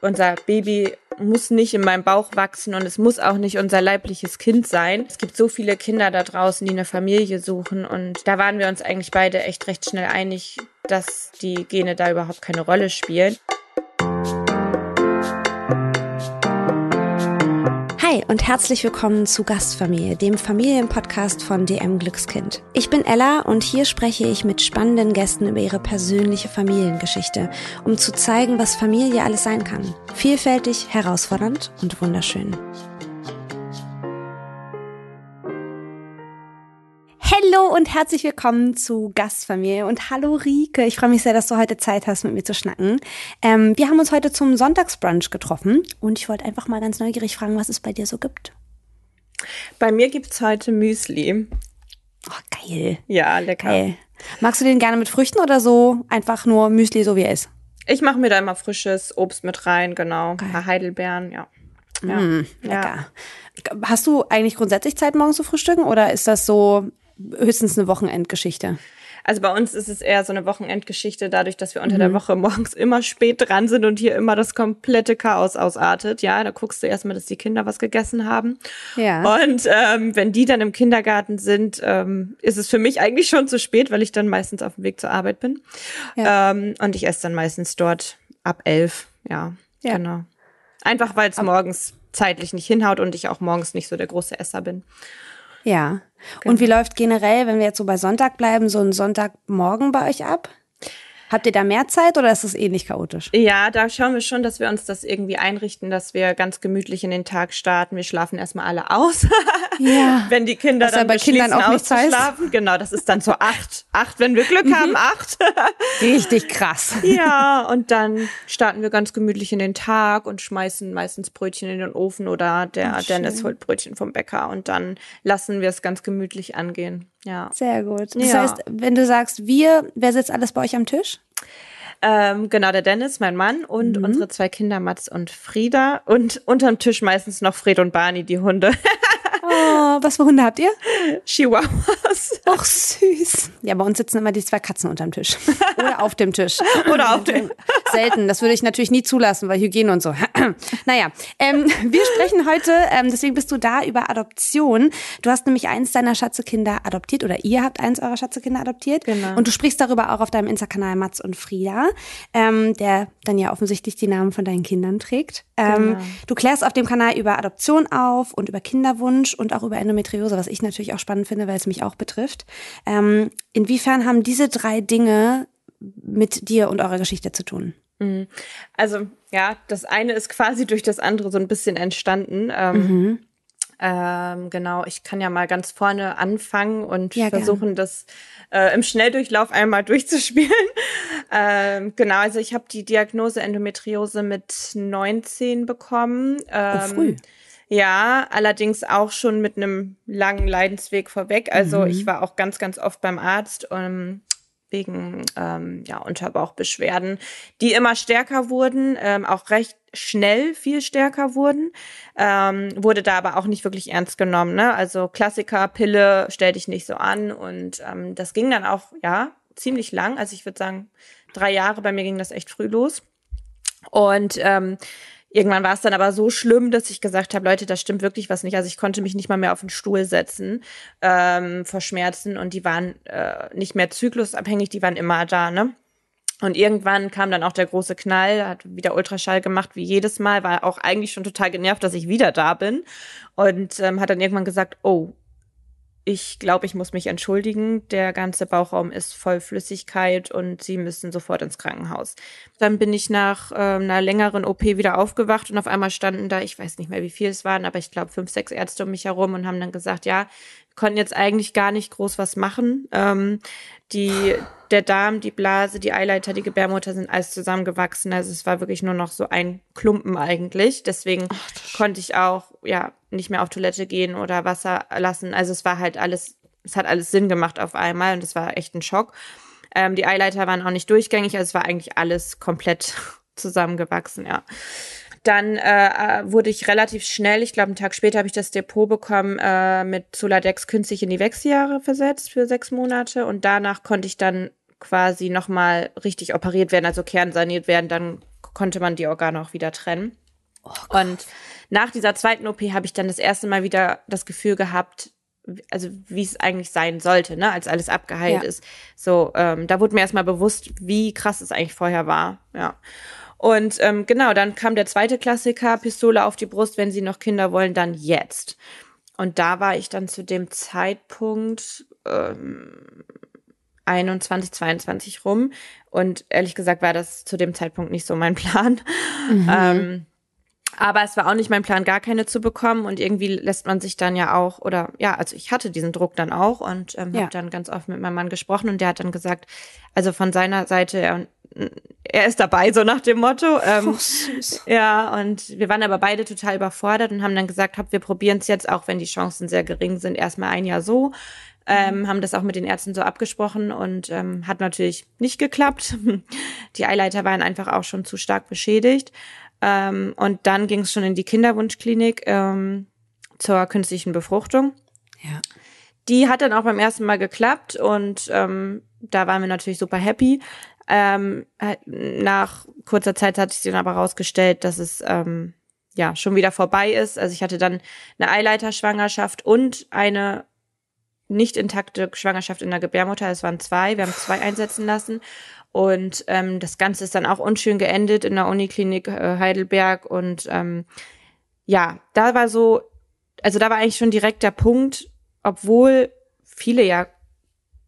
unser Baby muss nicht in meinem Bauch wachsen und es muss auch nicht unser leibliches Kind sein. Es gibt so viele Kinder da draußen, die eine Familie suchen und da waren wir uns eigentlich beide echt recht schnell einig, dass die Gene da überhaupt keine Rolle spielen. Und herzlich willkommen zu Gastfamilie, dem Familienpodcast von DM Glückskind. Ich bin Ella und hier spreche ich mit spannenden Gästen über ihre persönliche Familiengeschichte, um zu zeigen, was Familie alles sein kann. Vielfältig, herausfordernd und wunderschön. Hallo und herzlich willkommen zu Gastfamilie und hallo Rike. Ich freue mich sehr, dass du heute Zeit hast, mit mir zu schnacken. Ähm, wir haben uns heute zum Sonntagsbrunch getroffen und ich wollte einfach mal ganz neugierig fragen, was es bei dir so gibt. Bei mir gibt's heute Müsli. Oh, geil. Ja, lecker. Geil. Magst du den gerne mit Früchten oder so einfach nur Müsli, so wie er ist? Ich mache mir da immer frisches Obst mit rein, genau. Geil. Ein paar Heidelbeeren, ja. Ja. Mm, lecker. Ja. Hast du eigentlich grundsätzlich Zeit, morgens zu frühstücken oder ist das so höchstens eine Wochenendgeschichte. Also bei uns ist es eher so eine Wochenendgeschichte, dadurch, dass wir unter mhm. der Woche morgens immer spät dran sind und hier immer das komplette Chaos ausartet. Ja, da guckst du erstmal, dass die Kinder was gegessen haben. Ja. Und ähm, wenn die dann im Kindergarten sind, ähm, ist es für mich eigentlich schon zu spät, weil ich dann meistens auf dem Weg zur Arbeit bin. Ja. Ähm, und ich esse dann meistens dort ab elf. Ja, ja. genau. Einfach weil es morgens zeitlich nicht hinhaut und ich auch morgens nicht so der große Esser bin. Ja. Genau. Und wie läuft generell, wenn wir jetzt so bei Sonntag bleiben, so ein Sonntagmorgen bei euch ab? Habt ihr da mehr Zeit oder ist das ähnlich eh chaotisch? Ja, da schauen wir schon, dass wir uns das irgendwie einrichten, dass wir ganz gemütlich in den Tag starten. Wir schlafen erstmal alle aus. Ja. wenn die Kinder Was dann bei Kindern auch nicht auszuschlafen. Genau, das ist dann so acht. Acht, wenn wir Glück mhm. haben, acht. Richtig krass. ja, und dann starten wir ganz gemütlich in den Tag und schmeißen meistens Brötchen in den Ofen oder der Ach, Dennis holt Brötchen vom Bäcker und dann lassen wir es ganz gemütlich angehen. Ja. Sehr gut. Das ja. heißt, wenn du sagst wir, wer sitzt alles bei euch am Tisch? Ähm, genau, der Dennis, mein Mann und mhm. unsere zwei Kinder Mats und Frieda und unterm Tisch meistens noch Fred und Barney, die Hunde. Oh, was für Hunde habt ihr? Chihuahuas. Ach, süß. Ja, bei uns sitzen immer die zwei Katzen unterm Tisch. Oder auf dem Tisch. Oder auf dem. Selten. Das würde ich natürlich nie zulassen, weil Hygiene und so. naja, ähm, wir sprechen heute, ähm, deswegen bist du da, über Adoption. Du hast nämlich eins deiner Schatzekinder adoptiert oder ihr habt eins eurer Schatzekinder adoptiert. Genau. Und du sprichst darüber auch auf deinem Insta-Kanal Mats und Frieda, ähm, der dann ja offensichtlich die Namen von deinen Kindern trägt. Ähm, genau. Du klärst auf dem Kanal über Adoption auf und über Kinderwunsch und auch über Endometriose, was ich natürlich auch spannend finde, weil es mich auch betrifft. Ähm, inwiefern haben diese drei Dinge mit dir und eurer Geschichte zu tun? Mhm. Also ja, das eine ist quasi durch das andere so ein bisschen entstanden. Ähm, mhm. ähm, genau, ich kann ja mal ganz vorne anfangen und ja, versuchen, gern. das äh, im Schnelldurchlauf einmal durchzuspielen. ähm, genau, also ich habe die Diagnose Endometriose mit 19 bekommen. Ähm, oh, früh. Ja, allerdings auch schon mit einem langen Leidensweg vorweg. Also mhm. ich war auch ganz, ganz oft beim Arzt. Um, ähm, wegen ähm, ja, Unterbauchbeschwerden, die immer stärker wurden, ähm, auch recht schnell viel stärker wurden, ähm, wurde da aber auch nicht wirklich ernst genommen. Ne? Also Klassiker, Pille, stell dich nicht so an und ähm, das ging dann auch, ja, ziemlich lang. Also ich würde sagen, drei Jahre, bei mir ging das echt früh los. Und ähm, Irgendwann war es dann aber so schlimm, dass ich gesagt habe, Leute, das stimmt wirklich was nicht. Also ich konnte mich nicht mal mehr auf den Stuhl setzen ähm, vor Schmerzen und die waren äh, nicht mehr zyklusabhängig, die waren immer da, ne? Und irgendwann kam dann auch der große Knall, hat wieder Ultraschall gemacht, wie jedes Mal, war auch eigentlich schon total genervt, dass ich wieder da bin. Und ähm, hat dann irgendwann gesagt, oh, ich glaube, ich muss mich entschuldigen. Der ganze Bauchraum ist voll Flüssigkeit und Sie müssen sofort ins Krankenhaus. Dann bin ich nach ähm, einer längeren OP wieder aufgewacht und auf einmal standen da, ich weiß nicht mehr, wie viel es waren, aber ich glaube fünf, sechs Ärzte um mich herum und haben dann gesagt, ja, konnten jetzt eigentlich gar nicht groß was machen. Ähm, die, der Darm, die Blase, die Eileiter, die Gebärmutter sind alles zusammengewachsen. Also es war wirklich nur noch so ein Klumpen eigentlich. Deswegen Ach, konnte ich auch ja nicht mehr auf Toilette gehen oder Wasser lassen. Also es war halt alles, es hat alles Sinn gemacht auf einmal und es war echt ein Schock. Ähm, die Eileiter waren auch nicht durchgängig, also es war eigentlich alles komplett zusammengewachsen, ja. Dann äh, wurde ich relativ schnell, ich glaube, einen Tag später habe ich das Depot bekommen, äh, mit Soladex künstlich in die Wechseljahre versetzt für sechs Monate. Und danach konnte ich dann quasi nochmal richtig operiert werden, also kernsaniert werden. Dann konnte man die Organe auch wieder trennen. Oh und nach dieser zweiten OP habe ich dann das erste Mal wieder das Gefühl gehabt, also wie es eigentlich sein sollte, ne, als alles abgeheilt ja. ist. So, ähm, da wurde mir erstmal bewusst, wie krass es eigentlich vorher war. Ja. Und ähm, genau, dann kam der zweite Klassiker, Pistole auf die Brust, wenn sie noch Kinder wollen, dann jetzt. Und da war ich dann zu dem Zeitpunkt ähm, 21, 22 rum. Und ehrlich gesagt war das zu dem Zeitpunkt nicht so mein Plan. Mhm. Ähm, aber es war auch nicht mein Plan, gar keine zu bekommen. Und irgendwie lässt man sich dann ja auch, oder ja, also ich hatte diesen Druck dann auch und ähm, ja. habe dann ganz oft mit meinem Mann gesprochen und der hat dann gesagt, also von seiner Seite, er, er ist dabei, so nach dem Motto. Ähm, oh, süß. Ja, und wir waren aber beide total überfordert und haben dann gesagt, hab, wir probieren es jetzt, auch wenn die Chancen sehr gering sind, erstmal ein Jahr so. Ähm, haben das auch mit den Ärzten so abgesprochen und ähm, hat natürlich nicht geklappt. Die Eileiter waren einfach auch schon zu stark beschädigt. Ähm, und dann ging es schon in die Kinderwunschklinik ähm, zur künstlichen Befruchtung. Ja. Die hat dann auch beim ersten Mal geklappt und ähm, da waren wir natürlich super happy. Ähm, nach kurzer Zeit hat sich dann aber rausgestellt, dass es ähm, ja schon wieder vorbei ist. Also ich hatte dann eine Eileiterschwangerschaft und eine nicht intakte Schwangerschaft in der Gebärmutter. Es waren zwei. Wir haben zwei einsetzen lassen. Und ähm, das Ganze ist dann auch unschön geendet in der Uniklinik äh, Heidelberg. Und ähm, ja, da war so, also da war eigentlich schon direkt der Punkt, obwohl viele ja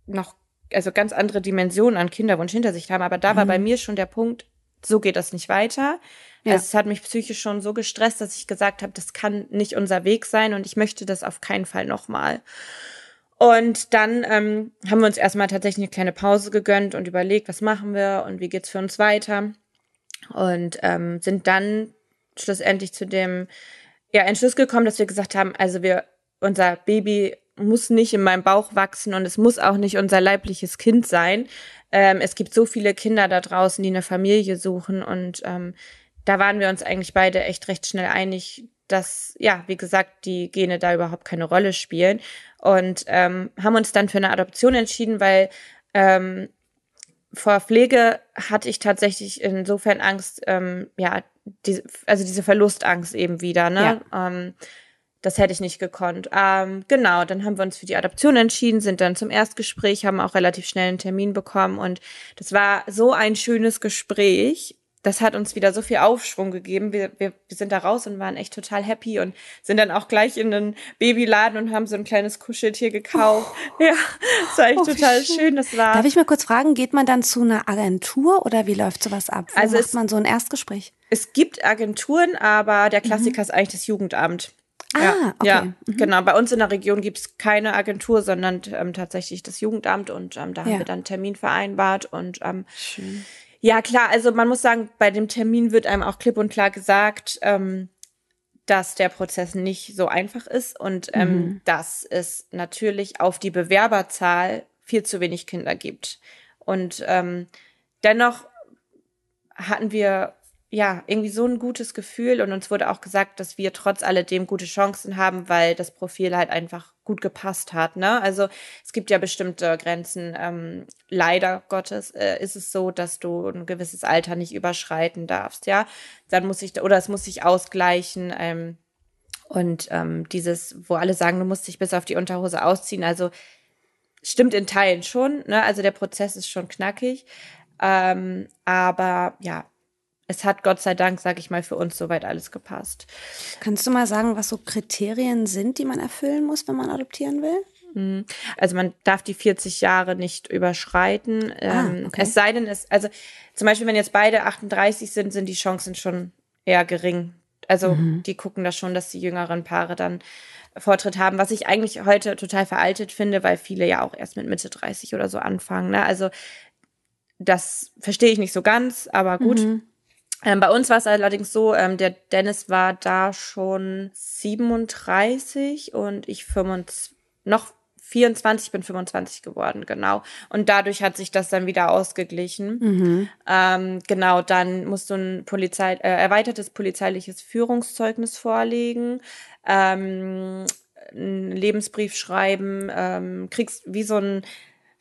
noch, also ganz andere Dimensionen an Kinderwunsch hinter sich haben, aber da mhm. war bei mir schon der Punkt, so geht das nicht weiter. Ja. Also es hat mich psychisch schon so gestresst, dass ich gesagt habe, das kann nicht unser Weg sein und ich möchte das auf keinen Fall nochmal. Und dann ähm, haben wir uns erstmal tatsächlich eine kleine Pause gegönnt und überlegt, was machen wir und wie geht's für uns weiter. Und ähm, sind dann schlussendlich zu dem ja, Entschluss gekommen, dass wir gesagt haben, also wir, unser Baby muss nicht in meinem Bauch wachsen und es muss auch nicht unser leibliches Kind sein. Ähm, es gibt so viele Kinder da draußen, die eine Familie suchen und ähm, da waren wir uns eigentlich beide echt recht schnell einig, dass, ja, wie gesagt, die Gene da überhaupt keine Rolle spielen und ähm, haben uns dann für eine Adoption entschieden, weil ähm, vor Pflege hatte ich tatsächlich insofern Angst, ähm, ja, die, also diese Verlustangst eben wieder, ne? Ja. Ähm, das hätte ich nicht gekonnt. Ähm, genau, dann haben wir uns für die Adoption entschieden, sind dann zum Erstgespräch, haben auch relativ schnell einen Termin bekommen und das war so ein schönes Gespräch das hat uns wieder so viel Aufschwung gegeben. Wir, wir, wir sind da raus und waren echt total happy und sind dann auch gleich in den Babyladen und haben so ein kleines Kuscheltier gekauft. Oh. Ja, das war echt oh, total schön. schön. Das war. Darf ich mal kurz fragen, geht man dann zu einer Agentur oder wie läuft sowas ab? Wo also macht es, man so ein Erstgespräch? Es gibt Agenturen, aber der Klassiker mhm. ist eigentlich das Jugendamt. Ah, ja, okay. Ja, mhm. genau. Bei uns in der Region gibt's keine Agentur, sondern ähm, tatsächlich das Jugendamt und ähm, da haben ja. wir dann einen Termin vereinbart und ähm, Schön. Ja, klar, also man muss sagen, bei dem Termin wird einem auch klipp und klar gesagt, ähm, dass der Prozess nicht so einfach ist und ähm, mhm. dass es natürlich auf die Bewerberzahl viel zu wenig Kinder gibt. Und ähm, dennoch hatten wir ja, irgendwie so ein gutes Gefühl und uns wurde auch gesagt, dass wir trotz alledem gute Chancen haben, weil das Profil halt einfach gut gepasst hat. Ne? Also es gibt ja bestimmte Grenzen. Ähm, leider Gottes äh, ist es so, dass du ein gewisses Alter nicht überschreiten darfst. Ja, dann muss ich oder es muss sich ausgleichen. Ähm, und ähm, dieses, wo alle sagen, du musst dich bis auf die Unterhose ausziehen, also stimmt in Teilen schon. Ne? Also der Prozess ist schon knackig. Ähm, aber ja, es hat Gott sei Dank, sag ich mal, für uns soweit alles gepasst. Kannst du mal sagen, was so Kriterien sind, die man erfüllen muss, wenn man adoptieren will? Mhm. Also man darf die 40 Jahre nicht überschreiten. Ah, ähm, okay. Es sei denn, es, also zum Beispiel, wenn jetzt beide 38 sind, sind die Chancen schon eher gering. Also mhm. die gucken da schon, dass die jüngeren Paare dann Vortritt haben, was ich eigentlich heute total veraltet finde, weil viele ja auch erst mit Mitte 30 oder so anfangen. Ne? Also das verstehe ich nicht so ganz, aber gut. Mhm. Ähm, bei uns war es allerdings so, ähm, der Dennis war da schon 37 und ich 25, noch 24, bin 25 geworden, genau. Und dadurch hat sich das dann wieder ausgeglichen. Mhm. Ähm, genau, dann musst du ein Polizei, äh, erweitertes polizeiliches Führungszeugnis vorlegen, ähm, einen Lebensbrief schreiben, ähm, kriegst wie so ein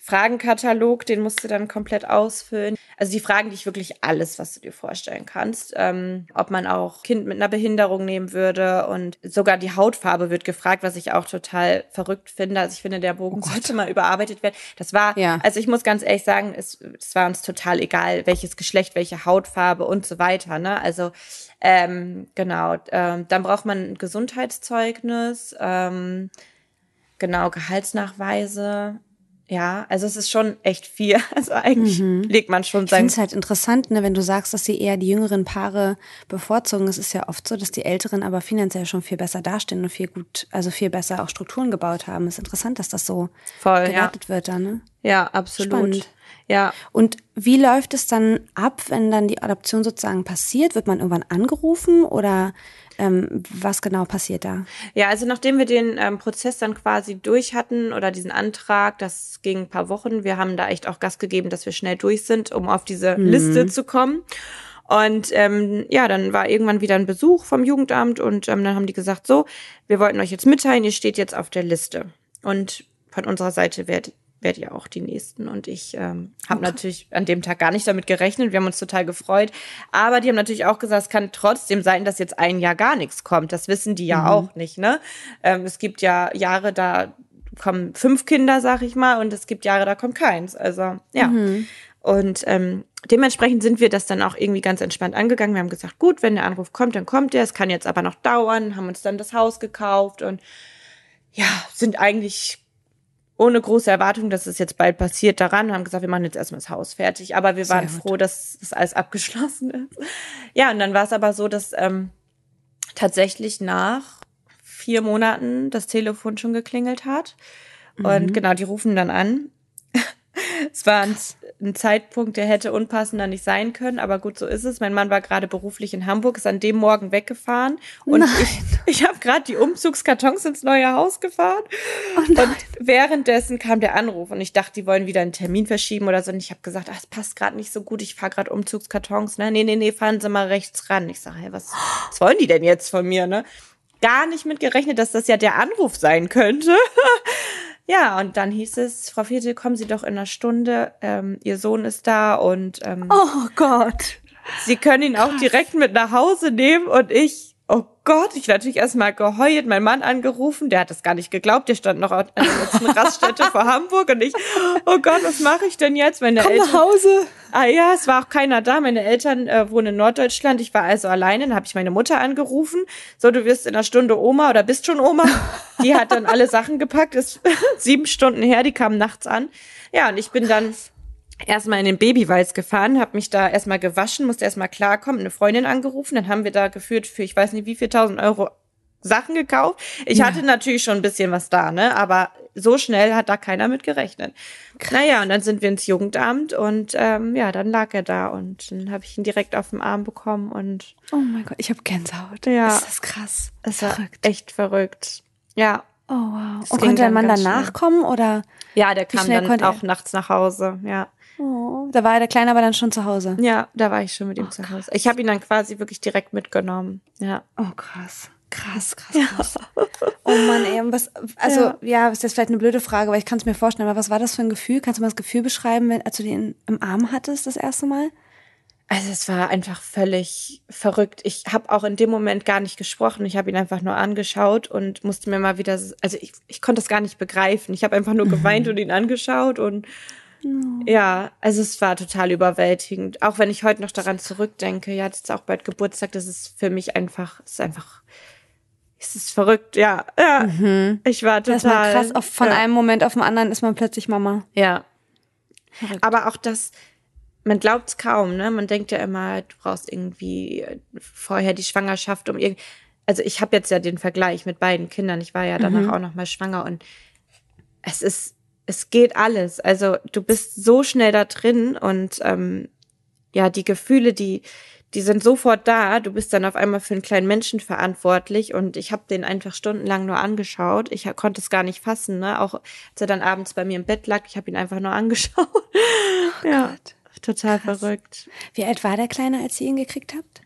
Fragenkatalog, den musst du dann komplett ausfüllen. Also die fragen dich wirklich alles, was du dir vorstellen kannst. Ähm, ob man auch Kind mit einer Behinderung nehmen würde und sogar die Hautfarbe wird gefragt, was ich auch total verrückt finde. Also ich finde, der Bogen oh sollte mal überarbeitet werden. Das war, ja. also ich muss ganz ehrlich sagen, es, es war uns total egal, welches Geschlecht, welche Hautfarbe und so weiter. Ne? Also ähm, genau, ähm, dann braucht man ein Gesundheitszeugnis, ähm, genau, Gehaltsnachweise, ja, also es ist schon echt viel. Also eigentlich mhm. legt man schon sein. Ich finde es halt interessant, ne, wenn du sagst, dass sie eher die jüngeren Paare bevorzugen. Es ist ja oft so, dass die Älteren aber finanziell schon viel besser dastehen und viel gut, also viel besser auch Strukturen gebaut haben. Es ist interessant, dass das so Voll, gewertet ja. wird dann, ne? Ja, absolut. Spannend. Ja. Und wie läuft es dann ab, wenn dann die Adoption sozusagen passiert? Wird man irgendwann angerufen oder ähm, was genau passiert da? Ja, also nachdem wir den ähm, Prozess dann quasi durch hatten oder diesen Antrag, das ging ein paar Wochen. Wir haben da echt auch Gas gegeben, dass wir schnell durch sind, um auf diese mhm. Liste zu kommen. Und ähm, ja, dann war irgendwann wieder ein Besuch vom Jugendamt und ähm, dann haben die gesagt, so, wir wollten euch jetzt mitteilen, ihr steht jetzt auf der Liste. Und von unserer Seite werdet werde ja auch die nächsten. Und ich ähm, habe okay. natürlich an dem Tag gar nicht damit gerechnet. Wir haben uns total gefreut. Aber die haben natürlich auch gesagt, es kann trotzdem sein, dass jetzt ein Jahr gar nichts kommt. Das wissen die ja mhm. auch nicht. Ne? Ähm, es gibt ja Jahre, da kommen fünf Kinder, sag ich mal, und es gibt Jahre, da kommt keins. Also ja. Mhm. Und ähm, dementsprechend sind wir das dann auch irgendwie ganz entspannt angegangen. Wir haben gesagt, gut, wenn der Anruf kommt, dann kommt der. Es kann jetzt aber noch dauern. Haben uns dann das Haus gekauft und ja, sind eigentlich ohne große Erwartung, dass es jetzt bald passiert, daran, haben gesagt, wir machen jetzt erstmal das Haus fertig. Aber wir waren froh, dass das alles abgeschlossen ist. Ja, und dann war es aber so, dass ähm, tatsächlich nach vier Monaten das Telefon schon geklingelt hat. Mhm. Und genau, die rufen dann an. es war ein, ein, Zeitpunkt, der hätte unpassender nicht sein können, aber gut, so ist es. Mein Mann war gerade beruflich in Hamburg, ist an dem Morgen weggefahren und nein. ich, ich habe gerade die Umzugskartons ins neue Haus gefahren. Oh und währenddessen kam der Anruf und ich dachte, die wollen wieder einen Termin verschieben oder so. Und ich habe gesagt, ach, es passt gerade nicht so gut, ich fahre gerade Umzugskartons. Ne? Nee, nee, nee, fahren Sie mal rechts ran. Ich sage, hey, was, was wollen die denn jetzt von mir? Ne? Gar nicht mit gerechnet, dass das ja der Anruf sein könnte. Ja, und dann hieß es, Frau Viertel, kommen Sie doch in einer Stunde. Ähm, Ihr Sohn ist da und ähm, oh Gott. Sie können ihn auch direkt mit nach Hause nehmen und ich Oh Gott, ich natürlich erstmal geheult, mein Mann angerufen, der hat das gar nicht geglaubt, der stand noch an der letzten Raststätte vor Hamburg und ich, oh Gott, was mache ich denn jetzt? Meine Komm Eltern, nach Hause. Ah ja, es war auch keiner da, meine Eltern äh, wohnen in Norddeutschland, ich war also alleine, dann habe ich meine Mutter angerufen, so du wirst in einer Stunde Oma oder bist schon Oma. Die hat dann alle Sachen gepackt, ist sieben Stunden her, die kamen nachts an. Ja, und ich bin dann erstmal in den Babywalz gefahren, habe mich da erstmal gewaschen, musste erstmal klarkommen, eine Freundin angerufen, dann haben wir da geführt für ich weiß nicht wie viel tausend Euro Sachen gekauft. Ich ja. hatte natürlich schon ein bisschen was da, ne? Aber so schnell hat da keiner mit gerechnet. Krass. Naja, und dann sind wir ins Jugendamt und ähm, ja, dann lag er da und dann habe ich ihn direkt auf dem Arm bekommen und Oh mein Gott, ich habe Gänsehaut. Ja. Ist das krass. Es war verrückt. echt verrückt. Ja. Oh wow. und konnte der Mann danach schnell. kommen oder? Ja, der kam dann auch nachts nach Hause, ja. Oh, da war der Kleine aber dann schon zu Hause. Ja, da war ich schon mit ihm oh, zu Hause. Ich habe ihn dann quasi wirklich direkt mitgenommen. Ja. Oh, krass. Krass, krass, krass. Ja. Oh Mann, ey, was, also, ja. ja, ist jetzt vielleicht eine blöde Frage, aber ich kann es mir vorstellen, aber was war das für ein Gefühl? Kannst du mal das Gefühl beschreiben, wenn, als du den im Arm hattest das erste Mal? Also es war einfach völlig verrückt. Ich habe auch in dem Moment gar nicht gesprochen. Ich habe ihn einfach nur angeschaut und musste mir mal wieder, also ich, ich konnte es gar nicht begreifen. Ich habe einfach nur geweint mhm. und ihn angeschaut und ja, also es war total überwältigend. Auch wenn ich heute noch daran zurückdenke, ja, ist auch bald Geburtstag, das ist für mich einfach, es ist einfach, es ist verrückt, ja, ja. Mhm. Ich war total. Das ist krass, auf, von ja. einem Moment auf den anderen ist man plötzlich Mama. Ja. Verrückt. Aber auch das, man glaubt es kaum, ne? Man denkt ja immer, du brauchst irgendwie vorher die Schwangerschaft, um irgendwie. Also ich habe jetzt ja den Vergleich mit beiden Kindern. Ich war ja danach mhm. auch noch mal schwanger und es ist es geht alles. Also du bist so schnell da drin und ähm, ja, die Gefühle, die, die sind sofort da. Du bist dann auf einmal für einen kleinen Menschen verantwortlich und ich habe den einfach stundenlang nur angeschaut. Ich konnte es gar nicht fassen, ne? Auch als er dann abends bei mir im Bett lag, ich habe ihn einfach nur angeschaut. Oh ja, Gott. total Krass. verrückt. Wie alt war der Kleine, als ihr ihn gekriegt habt?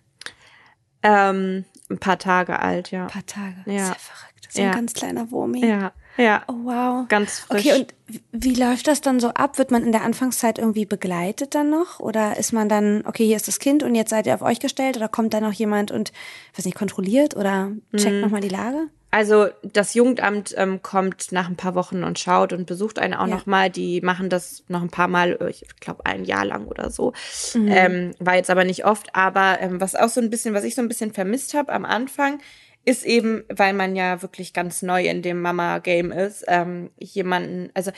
Ähm, ein paar Tage alt, ja. Ein paar Tage. Ja. Sehr verrückt. So ja. ein ganz kleiner Wurmi. Ja. Ja. Oh, wow. Ganz frisch. Okay, und wie läuft das dann so ab? Wird man in der Anfangszeit irgendwie begleitet dann noch? Oder ist man dann, okay, hier ist das Kind und jetzt seid ihr auf euch gestellt? Oder kommt da noch jemand und, weiß nicht, kontrolliert oder checkt mhm. nochmal die Lage? Also das Jugendamt ähm, kommt nach ein paar Wochen und schaut und besucht einen auch ja. noch mal. Die machen das noch ein paar Mal, ich glaube ein Jahr lang oder so. Mhm. Ähm, war jetzt aber nicht oft. Aber ähm, was auch so ein bisschen, was ich so ein bisschen vermisst habe am Anfang, ist eben, weil man ja wirklich ganz neu in dem Mama-Game ist, ähm, jemanden, also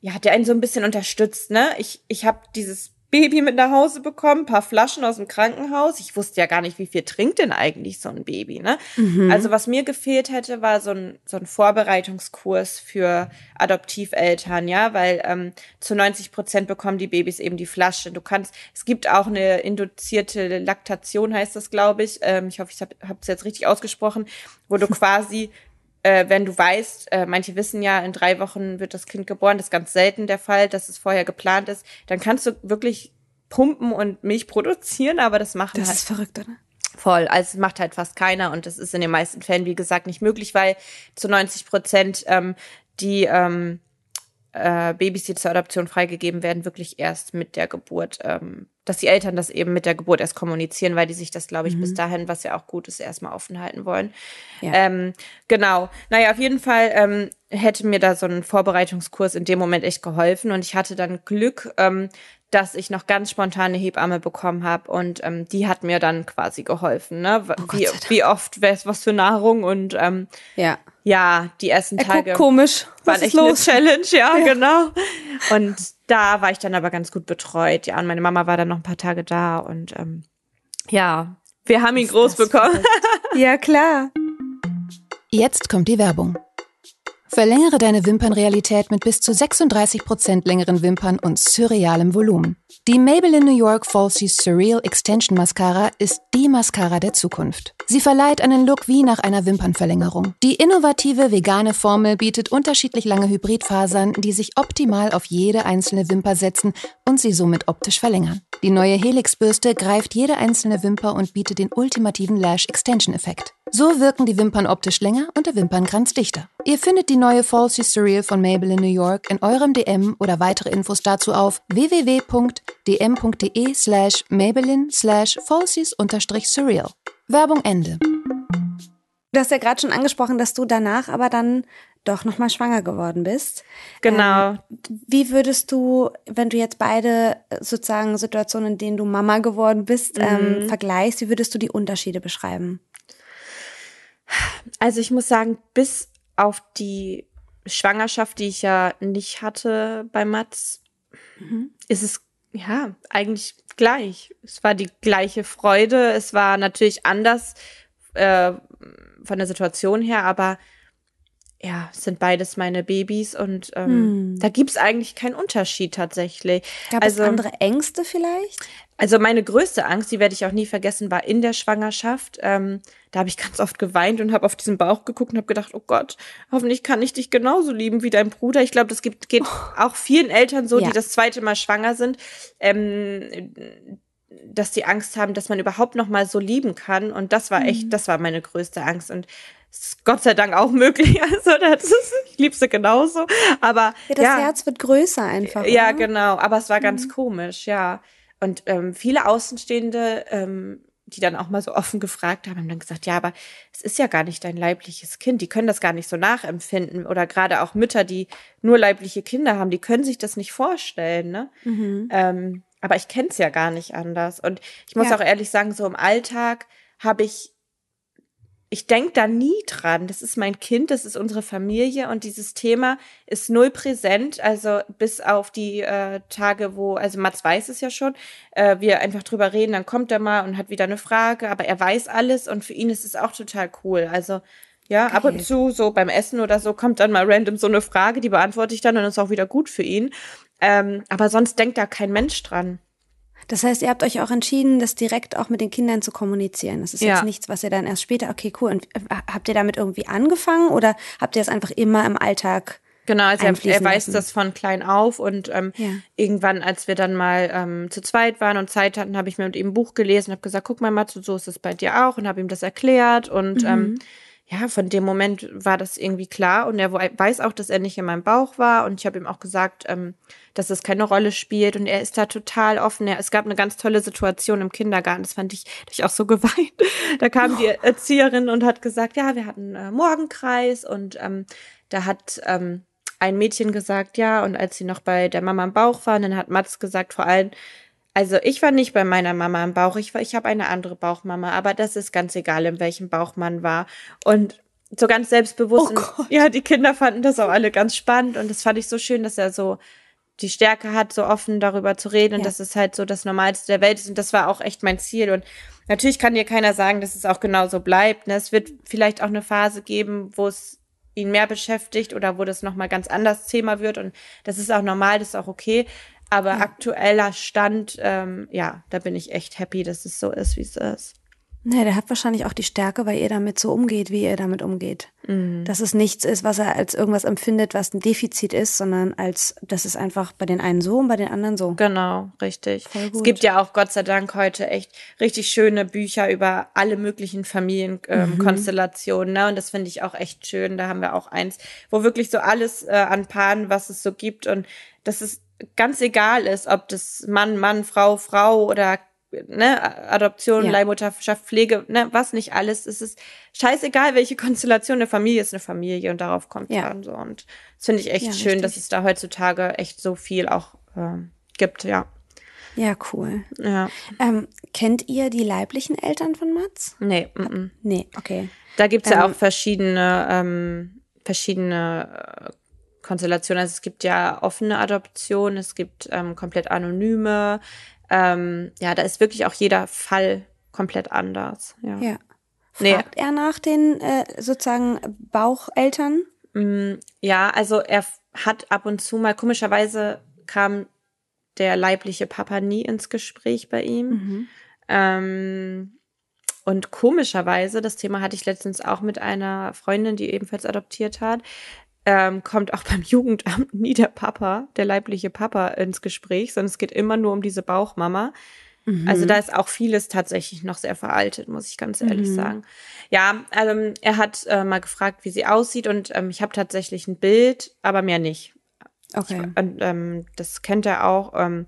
ja, der einen so ein bisschen unterstützt. Ne, ich ich habe dieses Baby mit nach Hause bekommen, paar Flaschen aus dem Krankenhaus. Ich wusste ja gar nicht, wie viel trinkt denn eigentlich so ein Baby, ne? Mhm. Also was mir gefehlt hätte, war so ein, so ein Vorbereitungskurs für Adoptiveltern, ja, weil ähm, zu 90 Prozent bekommen die Babys eben die Flasche. Du kannst, es gibt auch eine induzierte Laktation, heißt das, glaube ich. Ähm, ich hoffe, ich habe es jetzt richtig ausgesprochen, wo du quasi äh, wenn du weißt, äh, manche wissen ja, in drei Wochen wird das Kind geboren, das ist ganz selten der Fall, dass es vorher geplant ist, dann kannst du wirklich pumpen und Milch produzieren, aber das macht das halt. ist verrückt, oder? Voll. Also es macht halt fast keiner und das ist in den meisten Fällen, wie gesagt, nicht möglich, weil zu 90 Prozent ähm, die ähm, äh, Babys, die zur Adoption freigegeben werden, wirklich erst mit der Geburt, ähm, dass die Eltern das eben mit der Geburt erst kommunizieren, weil die sich das, glaube ich, mhm. bis dahin, was ja auch gut ist, erstmal offen halten wollen. Ja. Ähm, genau. Naja, auf jeden Fall ähm, hätte mir da so ein Vorbereitungskurs in dem Moment echt geholfen und ich hatte dann Glück, ähm, dass ich noch ganz spontane Hebamme bekommen habe und ähm, die hat mir dann quasi geholfen, ne? Oh wie, wie oft, was für Nahrung und ähm, ja. Ja, die ersten er Tage komisch. Was waren echt los? eine Challenge, ja, ja, genau. Und da war ich dann aber ganz gut betreut, ja, und meine Mama war dann noch ein paar Tage da und ähm, ja, wir haben ihn groß bekommen. ja, klar. Jetzt kommt die Werbung. Verlängere deine Wimpernrealität mit bis zu 36% längeren Wimpern und surrealem Volumen. Die Maybelline New York Falsy Surreal Extension Mascara ist die Mascara der Zukunft. Sie verleiht einen Look wie nach einer Wimpernverlängerung. Die innovative vegane Formel bietet unterschiedlich lange Hybridfasern, die sich optimal auf jede einzelne Wimper setzen und sie somit optisch verlängern. Die neue Helix-Bürste greift jede einzelne Wimper und bietet den ultimativen Lash Extension Effekt. So wirken die Wimpern optisch länger und der Wimpernkranz dichter. Ihr findet die neue Falsy Surreal von Maybelline New York in eurem DM oder weitere Infos dazu auf www.dm.de slash Maybelline slash Falsies-Surreal. Werbung Ende. Du hast ja gerade schon angesprochen, dass du danach aber dann doch nochmal schwanger geworden bist. Genau. Ähm, wie würdest du, wenn du jetzt beide sozusagen Situationen, in denen du Mama geworden bist, ähm, mhm. ähm, vergleichst, wie würdest du die Unterschiede beschreiben? Also ich muss sagen, bis auf die Schwangerschaft, die ich ja nicht hatte bei Mats, mhm. ist es ja eigentlich gleich. Es war die gleiche Freude. Es war natürlich anders äh, von der Situation her, aber ja, es sind beides meine Babys und ähm, hm. da gibt's eigentlich keinen Unterschied tatsächlich. Gab also, es andere Ängste vielleicht? Also meine größte Angst, die werde ich auch nie vergessen, war in der Schwangerschaft. Ähm, da habe ich ganz oft geweint und habe auf diesen Bauch geguckt und habe gedacht, oh Gott, hoffentlich kann ich dich genauso lieben wie dein Bruder. Ich glaube, das gibt, geht oh. auch vielen Eltern so, ja. die das zweite Mal schwanger sind. Ähm, dass die Angst haben, dass man überhaupt noch mal so lieben kann und das war echt, mhm. das war meine größte Angst und ist Gott sei Dank auch möglich. Also das ist, ich liebe sie genauso. Aber ja, das ja, Herz wird größer einfach. Ja, oder? genau. Aber es war ganz mhm. komisch, ja. Und ähm, viele Außenstehende, ähm, die dann auch mal so offen gefragt haben, haben dann gesagt, ja, aber es ist ja gar nicht dein leibliches Kind. Die können das gar nicht so nachempfinden. Oder gerade auch Mütter, die nur leibliche Kinder haben, die können sich das nicht vorstellen. Ne? Mhm. Ähm, aber ich kenne es ja gar nicht anders. Und ich muss ja. auch ehrlich sagen, so im Alltag habe ich ich denke da nie dran. Das ist mein Kind, das ist unsere Familie und dieses Thema ist null präsent. Also bis auf die äh, Tage, wo, also Mats weiß es ja schon, äh, wir einfach drüber reden, dann kommt er mal und hat wieder eine Frage, aber er weiß alles und für ihn ist es auch total cool. Also ja, okay. ab und zu, so beim Essen oder so, kommt dann mal random so eine Frage, die beantworte ich dann und ist auch wieder gut für ihn. Ähm, aber sonst denkt da kein Mensch dran. Das heißt, ihr habt euch auch entschieden, das direkt auch mit den Kindern zu kommunizieren. Das ist ja. jetzt nichts, was ihr dann erst später, okay, cool. Und äh, habt ihr damit irgendwie angefangen oder habt ihr es einfach immer im Alltag Genau, also er, er weiß lassen. das von klein auf und ähm, ja. irgendwann, als wir dann mal ähm, zu zweit waren und Zeit hatten, habe ich mir mit ihm ein Buch gelesen und habe gesagt, guck mal, Matsu, so ist es bei dir auch und habe ihm das erklärt und mhm. ähm, ja, von dem Moment war das irgendwie klar und er weiß auch, dass er nicht in meinem Bauch war und ich habe ihm auch gesagt, ähm, dass das keine Rolle spielt und er ist da total offen. Er, es gab eine ganz tolle Situation im Kindergarten, das fand ich, ich auch so geweint. Da kam die Erzieherin und hat gesagt, ja, wir hatten äh, Morgenkreis und ähm, da hat ähm, ein Mädchen gesagt, ja, und als sie noch bei der Mama im Bauch waren, dann hat Mats gesagt, vor allem, also ich war nicht bei meiner Mama im Bauch, ich war, ich habe eine andere Bauchmama, aber das ist ganz egal, in welchem Bauch man war. Und so ganz selbstbewusst. Oh ja, die Kinder fanden das auch alle ganz spannend und das fand ich so schön, dass er so die Stärke hat, so offen darüber zu reden und ja. dass es halt so das Normalste der Welt ist. Und das war auch echt mein Ziel. Und natürlich kann dir keiner sagen, dass es auch genau so bleibt. Ne? Es wird vielleicht auch eine Phase geben, wo es ihn mehr beschäftigt oder wo das nochmal ganz anders Thema wird. Und das ist auch normal, das ist auch okay. Aber ja. aktueller Stand, ähm, ja, da bin ich echt happy, dass es so ist, wie es ist. Ne, der hat wahrscheinlich auch die Stärke, weil ihr damit so umgeht, wie ihr damit umgeht. Mhm. Dass es nichts ist, was er als irgendwas empfindet, was ein Defizit ist, sondern als, das ist einfach bei den einen so und bei den anderen so. Genau, richtig. Es gibt ja auch Gott sei Dank heute echt richtig schöne Bücher über alle möglichen Familienkonstellationen, ähm, mhm. ne? Und das finde ich auch echt schön. Da haben wir auch eins, wo wirklich so alles äh, an Paaren, was es so gibt und das ist ganz egal ist, ob das Mann, Mann, Frau, Frau oder ne, Adoption, ja. Leihmutterschaft, Pflege, ne, was nicht alles. Es ist scheißegal, welche Konstellation eine Familie ist eine Familie und darauf kommt ja an so. Und das finde ich echt ja, schön, richtig. dass es da heutzutage echt so viel auch äh, gibt, ja. Ja, cool. Ja. Ähm, kennt ihr die leiblichen Eltern von Mats? Nee, mm -mm. nee, okay. Da gibt's ähm, ja auch verschiedene, ähm, verschiedene Konstellationen. Also es gibt ja offene Adoption, es gibt ähm, komplett anonyme, ähm, ja, da ist wirklich auch jeder Fall komplett anders. Ja. ja. Fragt nee. er nach den äh, sozusagen Baucheltern? Mm, ja, also er hat ab und zu mal, komischerweise kam der leibliche Papa nie ins Gespräch bei ihm. Mhm. Ähm, und komischerweise, das Thema hatte ich letztens auch mit einer Freundin, die ebenfalls adoptiert hat, ähm, kommt auch beim Jugendamt nie der Papa, der leibliche Papa ins Gespräch, sondern es geht immer nur um diese Bauchmama. Mhm. Also da ist auch vieles tatsächlich noch sehr veraltet, muss ich ganz ehrlich mhm. sagen. Ja, ähm, er hat äh, mal gefragt, wie sie aussieht und ähm, ich habe tatsächlich ein Bild, aber mehr nicht. Okay. Ich, und, ähm, das kennt er auch ähm,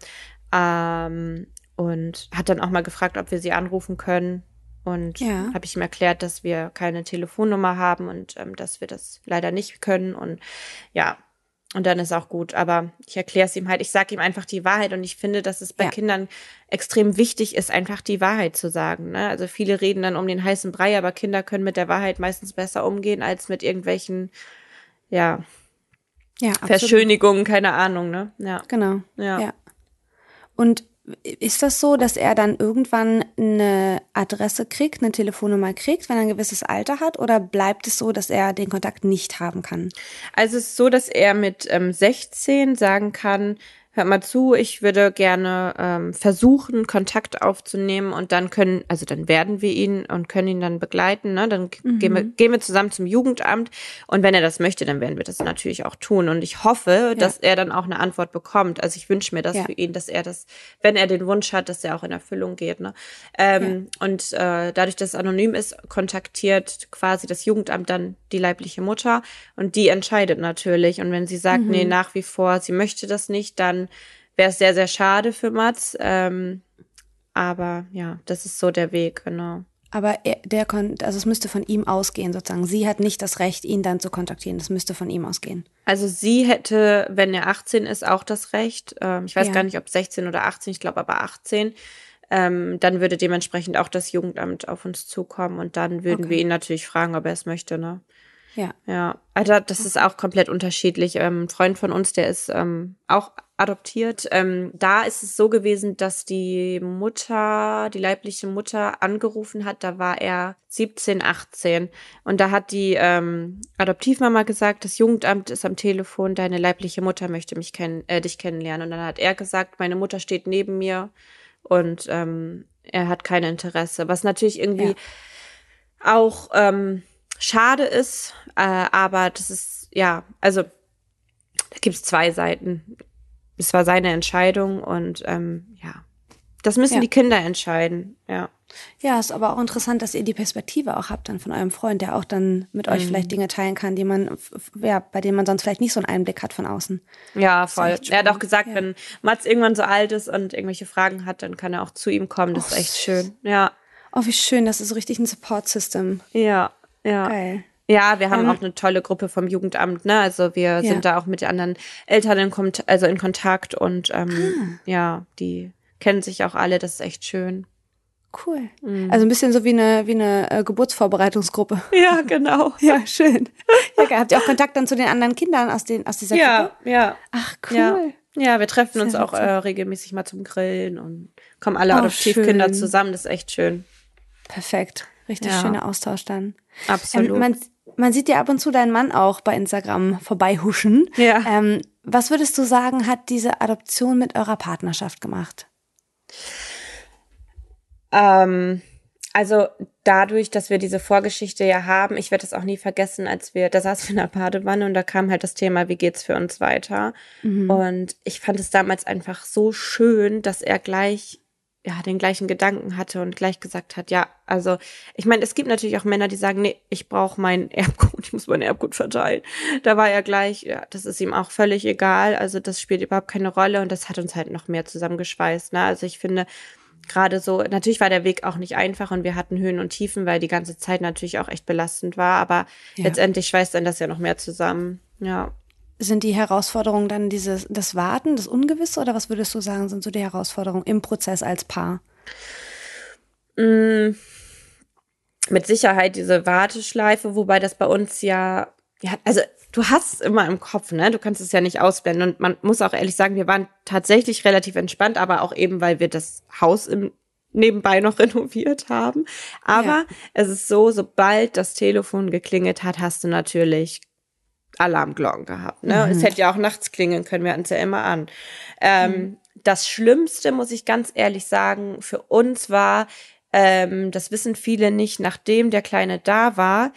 ähm, und hat dann auch mal gefragt, ob wir sie anrufen können. Und ja. habe ich ihm erklärt, dass wir keine Telefonnummer haben und ähm, dass wir das leider nicht können. Und ja, und dann ist auch gut. Aber ich erkläre es ihm halt, ich sage ihm einfach die Wahrheit. Und ich finde, dass es bei ja. Kindern extrem wichtig ist, einfach die Wahrheit zu sagen. Ne? Also viele reden dann um den heißen Brei, aber Kinder können mit der Wahrheit meistens besser umgehen als mit irgendwelchen, ja, ja Verschönigungen, keine Ahnung, ne? Ja. Genau. Ja. ja. Und ist das so, dass er dann irgendwann eine Adresse kriegt, eine Telefonnummer kriegt, wenn er ein gewisses Alter hat? Oder bleibt es so, dass er den Kontakt nicht haben kann? Also es ist so, dass er mit ähm, 16 sagen kann, hört mal zu, ich würde gerne ähm, versuchen, Kontakt aufzunehmen und dann können, also dann werden wir ihn und können ihn dann begleiten. Ne? Dann mhm. gehen, wir, gehen wir zusammen zum Jugendamt und wenn er das möchte, dann werden wir das natürlich auch tun. Und ich hoffe, ja. dass er dann auch eine Antwort bekommt. Also ich wünsche mir das ja. für ihn, dass er das, wenn er den Wunsch hat, dass er auch in Erfüllung geht. Ne? Ähm, ja. Und äh, dadurch, dass es anonym ist, kontaktiert quasi das Jugendamt dann die leibliche Mutter und die entscheidet natürlich. Und wenn sie sagt, mhm. nee, nach wie vor, sie möchte das nicht, dann wäre es sehr, sehr schade für Mats. Ähm, aber ja, das ist so der Weg, genau. Aber er, der konnte, also es müsste von ihm ausgehen, sozusagen. Sie hat nicht das Recht, ihn dann zu kontaktieren. Das müsste von ihm ausgehen. Also sie hätte, wenn er 18 ist, auch das Recht. Ähm, ich weiß ja. gar nicht, ob 16 oder 18, ich glaube aber 18. Ähm, dann würde dementsprechend auch das Jugendamt auf uns zukommen und dann würden okay. wir ihn natürlich fragen, ob er es möchte, ne? Ja. Ja. Also das ist auch komplett unterschiedlich. Ähm, ein Freund von uns, der ist ähm, auch adoptiert. Ähm, da ist es so gewesen, dass die Mutter, die leibliche Mutter angerufen hat. Da war er 17, 18. Und da hat die ähm, Adoptivmama gesagt, das Jugendamt ist am Telefon, deine leibliche Mutter möchte mich kennen, äh, dich kennenlernen. Und dann hat er gesagt, meine Mutter steht neben mir und ähm, er hat kein Interesse. Was natürlich irgendwie ja. auch ähm, schade ist, äh, aber das ist, ja, also da gibt es zwei Seiten. Es war seine Entscheidung und ähm, ja, das müssen ja. die Kinder entscheiden, ja. Ja, ist aber auch interessant, dass ihr die Perspektive auch habt dann von eurem Freund, der auch dann mit euch mhm. vielleicht Dinge teilen kann, die man, ja, bei denen man sonst vielleicht nicht so einen Einblick hat von außen. Ja, voll. Er hat auch gesagt, ja. wenn Mats irgendwann so alt ist und irgendwelche Fragen hat, dann kann er auch zu ihm kommen. Das oh, ist echt schön. Ja. Oh, wie schön. Das ist so richtig ein Support-System. Ja, ja. Geil. Ja, wir haben ähm, auch eine tolle Gruppe vom Jugendamt, ne? Also wir ja. sind da auch mit den anderen Eltern in, Kont also in Kontakt und ähm, ah. ja, die kennen sich auch alle, das ist echt schön. Cool. Mhm. Also ein bisschen so wie eine, wie eine äh, Geburtsvorbereitungsgruppe. Ja, genau. ja, schön. Ja, habt ihr auch Kontakt dann zu den anderen Kindern aus, den, aus dieser ja, Gruppe? Ja, ja. Ach, cool. Ja. Ja, wir treffen Sehr uns auch äh, regelmäßig mal zum Grillen und kommen alle oh, Adoptivkinder schön. zusammen. Das ist echt schön. Perfekt. Richtig ja. schöner Austausch dann. Absolut. Ähm, man, man, sieht ja ab und zu deinen Mann auch bei Instagram vorbeihuschen. Ja. Ähm, was würdest du sagen, hat diese Adoption mit eurer Partnerschaft gemacht? Ähm, also dadurch, dass wir diese Vorgeschichte ja haben, ich werde das auch nie vergessen, als wir, da saßen wir in der Badewanne und da kam halt das Thema, wie geht's für uns weiter? Mhm. Und ich fand es damals einfach so schön, dass er gleich ja, den gleichen Gedanken hatte und gleich gesagt hat, ja, also ich meine, es gibt natürlich auch Männer, die sagen, nee, ich brauche mein Erbgut, ich muss mein Erbgut verteilen. Da war er gleich, ja, das ist ihm auch völlig egal, also das spielt überhaupt keine Rolle und das hat uns halt noch mehr zusammengeschweißt. Ne? Also ich finde, gerade so, natürlich war der Weg auch nicht einfach und wir hatten Höhen und Tiefen, weil die ganze Zeit natürlich auch echt belastend war, aber ja. letztendlich schweißt dann das ja noch mehr zusammen. Ja. Sind die Herausforderungen dann dieses, das Warten, das Ungewisse oder was würdest du sagen, sind so die Herausforderungen im Prozess als Paar? Mm, mit Sicherheit diese Warteschleife, wobei das bei uns ja, ja, also du hast es immer im Kopf, ne? Du kannst es ja nicht ausblenden. Und man muss auch ehrlich sagen, wir waren tatsächlich relativ entspannt, aber auch eben, weil wir das Haus im nebenbei noch renoviert haben. Aber ja. es ist so, sobald das Telefon geklingelt hat, hast du natürlich Alarmglocken gehabt. Ne? Mhm. Es hätte ja auch nachts klingeln können, wir hatten es ja immer an. Ähm, mhm. Das Schlimmste, muss ich ganz ehrlich sagen, für uns war, ähm, das wissen viele nicht, nachdem der Kleine da war,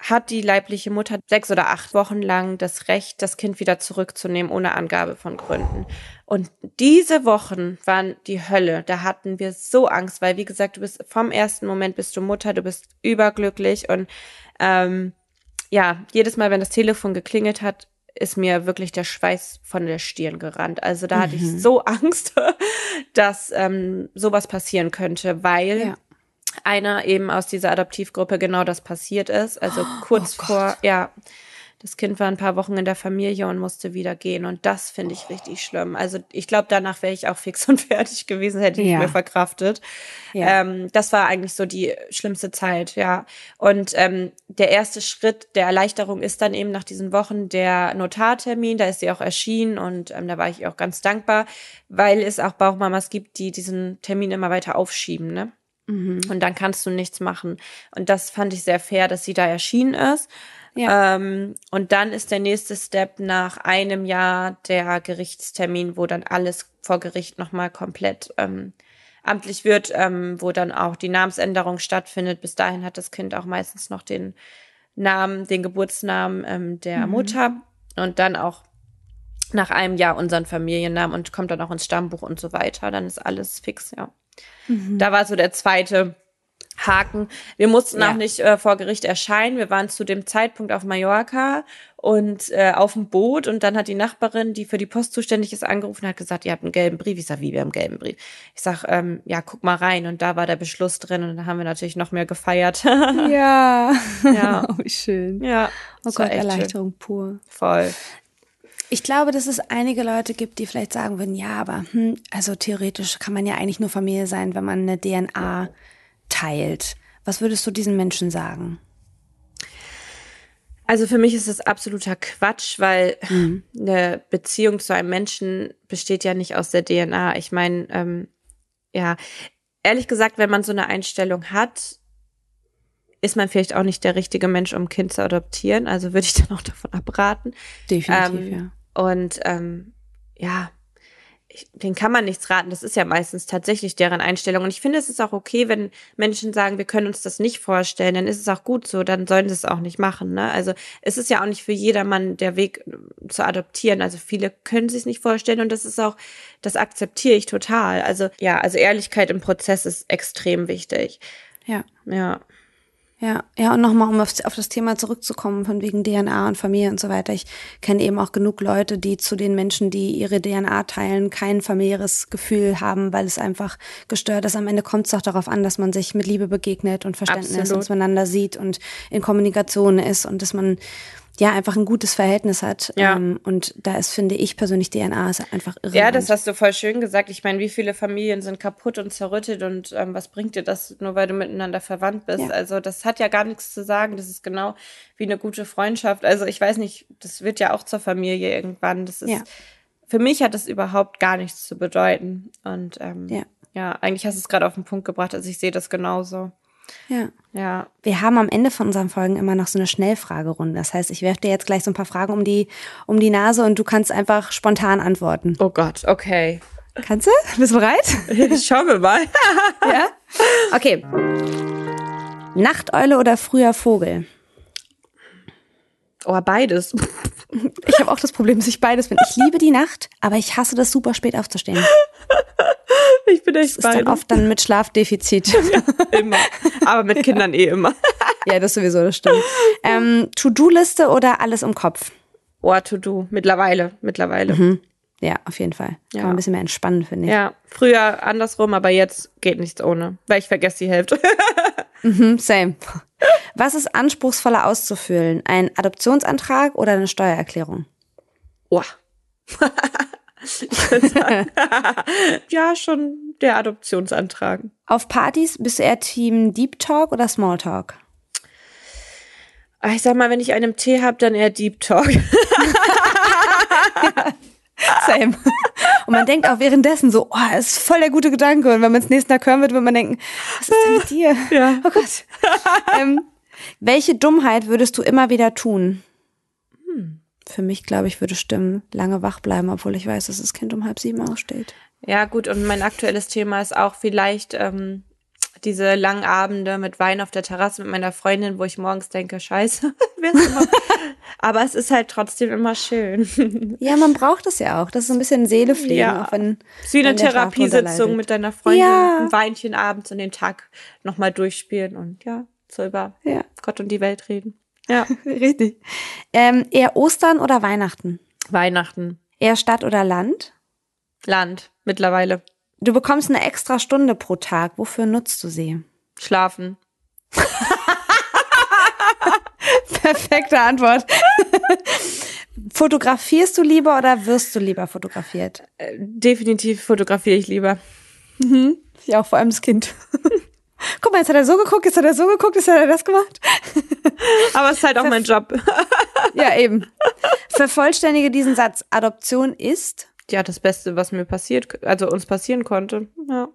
hat die leibliche Mutter sechs oder acht Wochen lang das Recht, das Kind wieder zurückzunehmen, ohne Angabe von Gründen. Und diese Wochen waren die Hölle. Da hatten wir so Angst, weil, wie gesagt, du bist vom ersten Moment bist du Mutter, du bist überglücklich und ähm, ja, jedes Mal, wenn das Telefon geklingelt hat, ist mir wirklich der Schweiß von der Stirn gerannt. Also da mhm. hatte ich mhm. so Angst, dass ähm, sowas passieren könnte, weil ja einer eben aus dieser Adoptivgruppe genau das passiert ist. Also oh kurz oh vor, ja, das Kind war ein paar Wochen in der Familie und musste wieder gehen. Und das finde ich oh. richtig schlimm. Also ich glaube, danach wäre ich auch fix und fertig gewesen, hätte ich ja. nicht mehr verkraftet. Ja. Ähm, das war eigentlich so die schlimmste Zeit, ja. Und ähm, der erste Schritt der Erleichterung ist dann eben nach diesen Wochen der Notartermin. Da ist sie auch erschienen und ähm, da war ich auch ganz dankbar, weil es auch Bauchmamas gibt, die diesen Termin immer weiter aufschieben, ne? Mhm. Und dann kannst du nichts machen. Und das fand ich sehr fair, dass sie da erschienen ist. Ja. Ähm, und dann ist der nächste Step nach einem Jahr der Gerichtstermin, wo dann alles vor Gericht nochmal komplett ähm, amtlich wird, ähm, wo dann auch die Namensänderung stattfindet. Bis dahin hat das Kind auch meistens noch den Namen, den Geburtsnamen ähm, der mhm. Mutter und dann auch nach einem Jahr unseren Familiennamen und kommt dann auch ins Stammbuch und so weiter. Dann ist alles fix, ja. Mhm. Da war so der zweite Haken. Wir mussten ja. auch nicht äh, vor Gericht erscheinen. Wir waren zu dem Zeitpunkt auf Mallorca und äh, auf dem Boot und dann hat die Nachbarin, die für die Post zuständig ist, angerufen und hat gesagt, ihr habt einen gelben Brief. Ich sag, wie, wir haben einen gelben Brief. Ich sag, ähm, ja, guck mal rein und da war der Beschluss drin und da haben wir natürlich noch mehr gefeiert. ja. ja. Oh, wie schön. Ja. Oh Gott, Erleichterung schön. pur. Voll. Ich glaube, dass es einige Leute gibt, die vielleicht sagen würden, ja, aber hm, also theoretisch kann man ja eigentlich nur Familie sein, wenn man eine DNA teilt. Was würdest du diesen Menschen sagen? Also für mich ist das absoluter Quatsch, weil mhm. eine Beziehung zu einem Menschen besteht ja nicht aus der DNA. Ich meine, ähm, ja, ehrlich gesagt, wenn man so eine Einstellung hat, ist man vielleicht auch nicht der richtige Mensch, um ein Kind zu adoptieren. Also würde ich dann auch davon abraten. Definitiv, ähm, ja. Und ähm, ja, ich, den kann man nichts raten. Das ist ja meistens tatsächlich deren Einstellung. Und ich finde, es ist auch okay, wenn Menschen sagen, wir können uns das nicht vorstellen, dann ist es auch gut so, dann sollen sie es auch nicht machen. Ne? Also es ist ja auch nicht für jedermann der Weg äh, zu adoptieren. Also viele können sich nicht vorstellen und das ist auch, das akzeptiere ich total. Also ja, also Ehrlichkeit im Prozess ist extrem wichtig. Ja. Ja. Ja, ja, und nochmal, um auf, auf das Thema zurückzukommen, von wegen DNA und Familie und so weiter. Ich kenne eben auch genug Leute, die zu den Menschen, die ihre DNA teilen, kein familiäres Gefühl haben, weil es einfach gestört ist. Am Ende kommt es auch darauf an, dass man sich mit Liebe begegnet und Verständnis Absolut. und zueinander sieht und in Kommunikation ist und dass man ja einfach ein gutes Verhältnis hat. Ja. Ähm, und da ist, finde ich persönlich, DNA ist einfach irre. Ja, das hast du voll schön gesagt. Ich meine, wie viele Familien sind kaputt und zerrüttet und ähm, was bringt dir das, nur weil du miteinander verwandt bist? Ja. Also das hat ja gar nichts zu sagen. Das ist genau wie eine gute Freundschaft. Also ich weiß nicht, das wird ja auch zur Familie irgendwann. Das ist Ja. für mich hat das überhaupt gar nichts zu bedeuten. Und ähm, Ja. ja, eigentlich hast du es gerade auf den Punkt gebracht. Also ich sehe das genauso. Ja. Ja. Wir haben am Ende von unseren Folgen immer noch so eine Schnellfragerunde. Das heißt, ich werfe dir jetzt gleich so ein paar Fragen um die, um die Nase und du kannst einfach spontan antworten. Oh Gott, okay. Kannst du? Bist du bereit? Schauen wir mal. ja. Okay. Nachteule oder früher Vogel? Oh, beides. Ich habe auch das Problem, dass ich beides bin. Ich liebe die Nacht, aber ich hasse das super spät aufzustehen. Ich bin echt Das ist dann beides. oft dann mit Schlafdefizit. Immer. Aber mit Kindern eh immer. ja, das sowieso, das stimmt. Ähm, To-Do-Liste oder alles im Kopf? Oh, to do. Mittlerweile. Mittlerweile. Ja, auf jeden Fall. Kann Ja. man ein bisschen mehr entspannen, finde ich. Ja, früher andersrum, aber jetzt geht nichts ohne, weil ich vergesse die Hälfte. Mhm, same. Was ist anspruchsvoller auszufüllen? Ein Adoptionsantrag oder eine Steuererklärung? Oh. sagen, ja, schon der Adoptionsantrag. Auf Partys bist du eher Team Deep Talk oder Small Talk? Ah, Ich sag mal, wenn ich einen Tee habe, dann eher Deep Talk. Same. Und man denkt auch währenddessen so, oh, ist voll der gute Gedanke. Und wenn man es nächsten Tag hören wird, wird man denken, was ist denn mit dir? Ja. Oh Gott. ähm, welche Dummheit würdest du immer wieder tun? Für mich, glaube ich, würde stimmen, lange wach bleiben, obwohl ich weiß, dass das Kind um halb sieben aufsteht. Ja, gut, und mein aktuelles Thema ist auch vielleicht ähm, diese langen Abende mit Wein auf der Terrasse mit meiner Freundin, wo ich morgens denke, scheiße, aber es ist halt trotzdem immer schön. Ja, man braucht es ja auch. Das ist so ein bisschen Seele fliegen, Ja. auch wenn. Ist wie eine Therapiesitzung mit deiner Freundin, Ja. ein Weinchen abends und den Tag nochmal durchspielen und ja, so über Ja, Gott und die Welt reden. Ja. richtig. Ähm, eher Ostern oder Weihnachten? Weihnachten, Eher Stadt oder Land? Land, mittlerweile. Du bekommst eine extra Stunde pro Tag. Wofür nutzt du sie? Schlafen. Perfekte Antwort. Fotografierst du lieber oder wirst du lieber fotografiert? Äh, definitiv fotografiere ich lieber. Ja, auch vor allem das Kind. Guck mal, jetzt hat er so geguckt, jetzt hat er so geguckt, jetzt hat er das gemacht. Aber es ist halt auch mein Job. Ja, eben. Vervollständige diesen Satz. Adoption ist. Ja, das Beste, was mir passiert, also uns passieren konnte. Ja.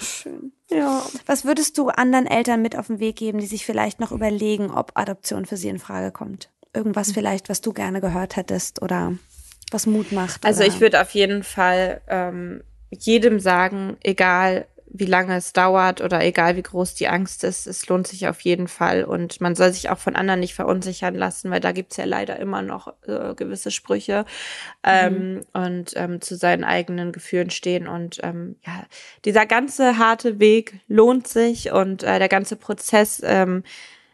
Schön. Ja. Was würdest du anderen Eltern mit auf den Weg geben, die sich vielleicht noch überlegen, ob Adoption für sie in Frage kommt? Irgendwas vielleicht, was du gerne gehört hättest oder was Mut macht? Also oder? ich würde auf jeden Fall ähm, jedem sagen, egal wie lange es dauert oder egal wie groß die Angst ist, es lohnt sich auf jeden Fall. Und man soll sich auch von anderen nicht verunsichern lassen, weil da gibt's ja leider immer noch äh, gewisse Sprüche ähm, und ähm, zu seinen eigenen Gefühlen stehen. Und ähm, ja, dieser ganze harte Weg lohnt sich und äh, der ganze Prozess ähm,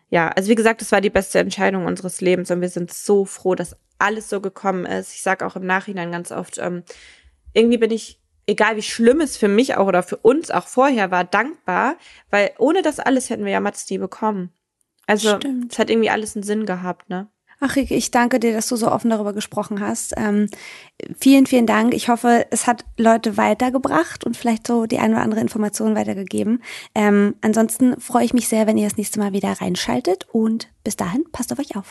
ja, also wie gesagt, das war die beste Entscheidung unseres Lebens und wir sind so froh, dass alles so gekommen ist. Ich sage auch im Nachhinein ganz oft, ähm, irgendwie bin ich, egal wie schlimm es für mich auch oder für uns auch vorher war, dankbar, weil ohne das alles hätten wir ja Mats nie bekommen. Also Stimmt. es hat irgendwie alles einen Sinn gehabt, ne? Ach, Rike, ich danke dir, dass du so offen darüber gesprochen hast. Ähm, vielen, vielen Dank. Ich hoffe, es hat Leute weitergebracht und vielleicht so die eine oder andere Information weitergegeben. Ähm, ansonsten freue ich mich sehr, wenn ihr das nächste Mal wieder reinschaltet und bis dahin passt auf euch auf.